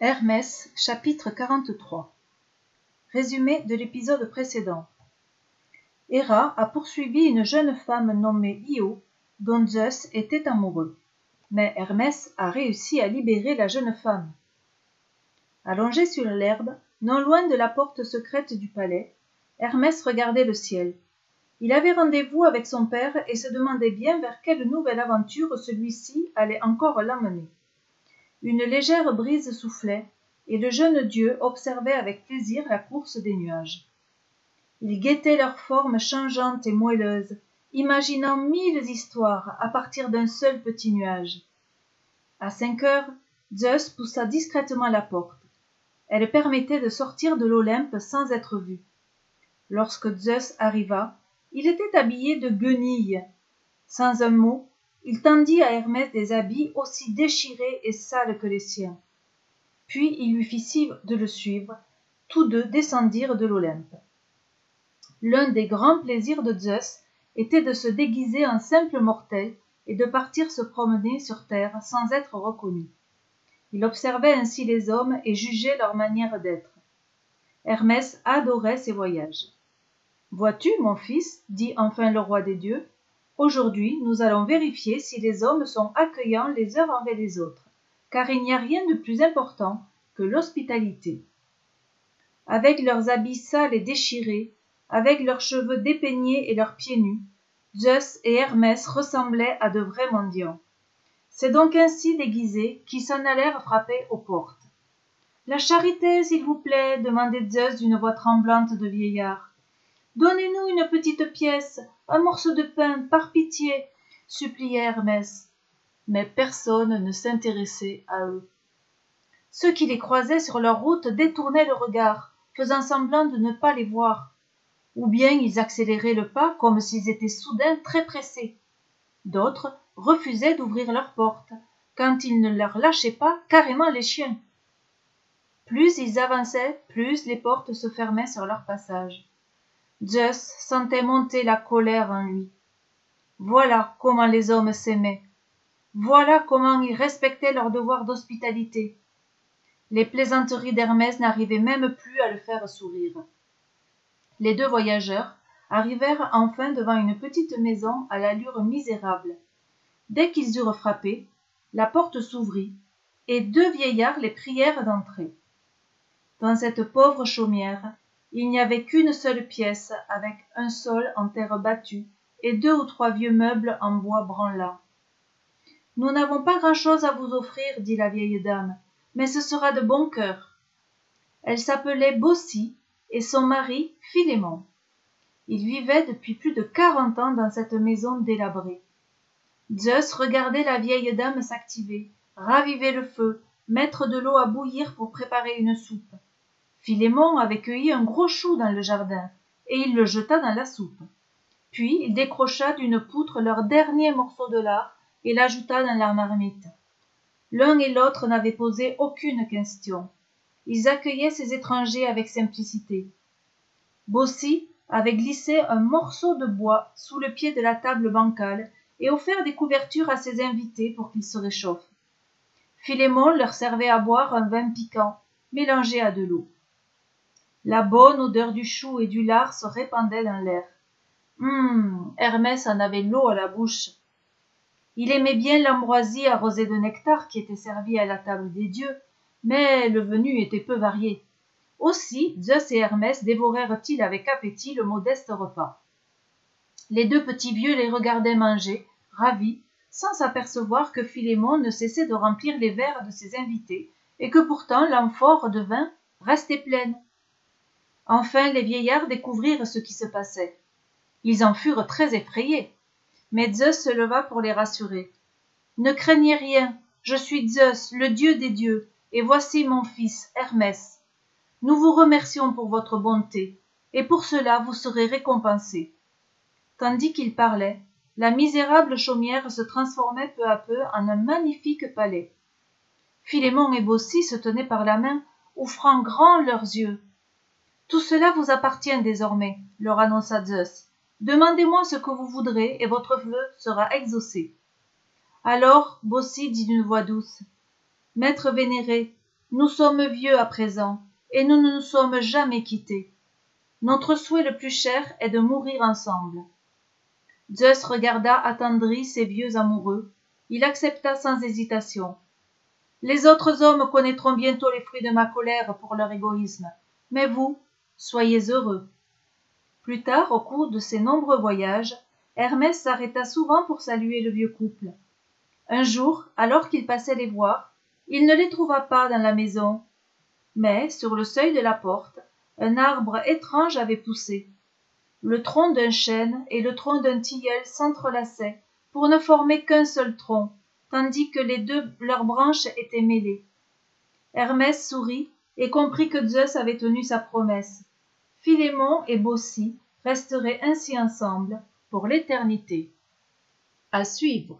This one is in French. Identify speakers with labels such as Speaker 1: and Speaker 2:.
Speaker 1: Hermès, chapitre 43 Résumé de l'épisode précédent. Héra a poursuivi une jeune femme nommée Io, dont Zeus était amoureux. Mais Hermès a réussi à libérer la jeune femme. Allongé sur l'herbe, non loin de la porte secrète du palais, Hermès regardait le ciel. Il avait rendez-vous avec son père et se demandait bien vers quelle nouvelle aventure celui-ci allait encore l'amener. Une légère brise soufflait, et le jeune dieu observait avec plaisir la course des nuages. Il guettait leurs formes changeantes et moelleuses, imaginant mille histoires à partir d'un seul petit nuage. À cinq heures, Zeus poussa discrètement la porte. Elle permettait de sortir de l'Olympe sans être vu. Lorsque Zeus arriva, il était habillé de guenilles. Sans un mot, il tendit à Hermès des habits aussi déchirés et sales que les siens. Puis il lui fit signe de le suivre. Tous deux descendirent de l'Olympe. L'un des grands plaisirs de Zeus était de se déguiser en simple mortel et de partir se promener sur terre sans être reconnu. Il observait ainsi les hommes et jugeait leur manière d'être. Hermès adorait ces voyages. Vois-tu, mon fils, dit enfin le roi des dieux, Aujourd'hui, nous allons vérifier si les hommes sont accueillants les uns envers les autres, car il n'y a rien de plus important que l'hospitalité. Avec leurs habits sales et déchirés, avec leurs cheveux dépeignés et leurs pieds nus, Zeus et Hermès ressemblaient à de vrais mendiants. C'est donc ainsi déguisés qu'ils s'en allèrent frapper aux portes. La charité, s'il vous plaît, demandait Zeus d'une voix tremblante de vieillard. Donnez-nous une petite pièce, un morceau de pain, par pitié, suppliait Hermès. Mais personne ne s'intéressait à eux. Ceux qui les croisaient sur leur route détournaient le regard, faisant semblant de ne pas les voir. Ou bien ils accéléraient le pas comme s'ils étaient soudain très pressés. D'autres refusaient d'ouvrir leurs portes, quand ils ne leur lâchaient pas carrément les chiens. Plus ils avançaient, plus les portes se fermaient sur leur passage. Zeus sentait monter la colère en lui. Voilà comment les hommes s'aimaient. Voilà comment ils respectaient leur devoir d'hospitalité. Les plaisanteries d'Hermès n'arrivaient même plus à le faire sourire. Les deux voyageurs arrivèrent enfin devant une petite maison à l'allure misérable. Dès qu'ils eurent frappé, la porte s'ouvrit, et deux vieillards les prièrent d'entrer. Dans cette pauvre chaumière, il n'y avait qu'une seule pièce avec un sol en terre battue et deux ou trois vieux meubles en bois branlant nous n'avons pas grand'chose à vous offrir dit la vieille dame mais ce sera de bon cœur elle s'appelait baucis et son mari philémon. Ils vivaient depuis plus de quarante ans dans cette maison délabrée. Zeus regardait la vieille dame s'activer raviver le feu mettre de l'eau à bouillir pour préparer une soupe Philémon avait cueilli un gros chou dans le jardin, et il le jeta dans la soupe. Puis il décrocha d'une poutre leur dernier morceau de lard et l'ajouta dans la marmite. L'un et l'autre n'avaient posé aucune question. Ils accueillaient ces étrangers avec simplicité. Bossi avait glissé un morceau de bois sous le pied de la table bancale et offert des couvertures à ses invités pour qu'ils se réchauffent. Philémon leur servait à boire un vin piquant, mélangé à de l'eau. La bonne odeur du chou et du lard se répandait dans l'air. Hum, Hermès en avait l'eau à la bouche. Il aimait bien l'ambroisie arrosée de nectar qui était servie à la table des dieux, mais le venu était peu varié. Aussi, Zeus et Hermès dévorèrent-ils avec appétit le modeste repas. Les deux petits vieux les regardaient manger, ravis, sans s'apercevoir que Philémon ne cessait de remplir les verres de ses invités, et que pourtant l'amphore de vin restait pleine. Enfin les vieillards découvrirent ce qui se passait. Ils en furent très effrayés. Mais Zeus se leva pour les rassurer. Ne craignez rien, je suis Zeus, le dieu des dieux, et voici mon fils, Hermès. Nous vous remercions pour votre bonté, et pour cela vous serez récompensés. Tandis qu'il parlait, la misérable chaumière se transformait peu à peu en un magnifique palais. Philémon et Baucis se tenaient par la main, ouvrant grands leurs yeux, tout cela vous appartient désormais, leur annonça Zeus. Demandez-moi ce que vous voudrez, et votre vœu sera exaucé. Alors Baucis dit d'une voix douce. Maître vénéré, nous sommes vieux à présent, et nous ne nous sommes jamais quittés. Notre souhait le plus cher est de mourir ensemble. Zeus regarda attendri ces vieux amoureux. Il accepta sans hésitation. Les autres hommes connaîtront bientôt les fruits de ma colère pour leur égoïsme, mais vous, soyez heureux. Plus tard, au cours de ses nombreux voyages, Hermès s'arrêta souvent pour saluer le vieux couple. Un jour, alors qu'il passait les voir, il ne les trouva pas dans la maison, mais, sur le seuil de la porte, un arbre étrange avait poussé. Le tronc d'un chêne et le tronc d'un tilleul s'entrelaçaient pour ne former qu'un seul tronc, tandis que les deux leurs branches étaient mêlées. Hermès sourit et comprit que Zeus avait tenu sa promesse. Philémon et Baucis resteraient ainsi ensemble pour l'éternité. À suivre.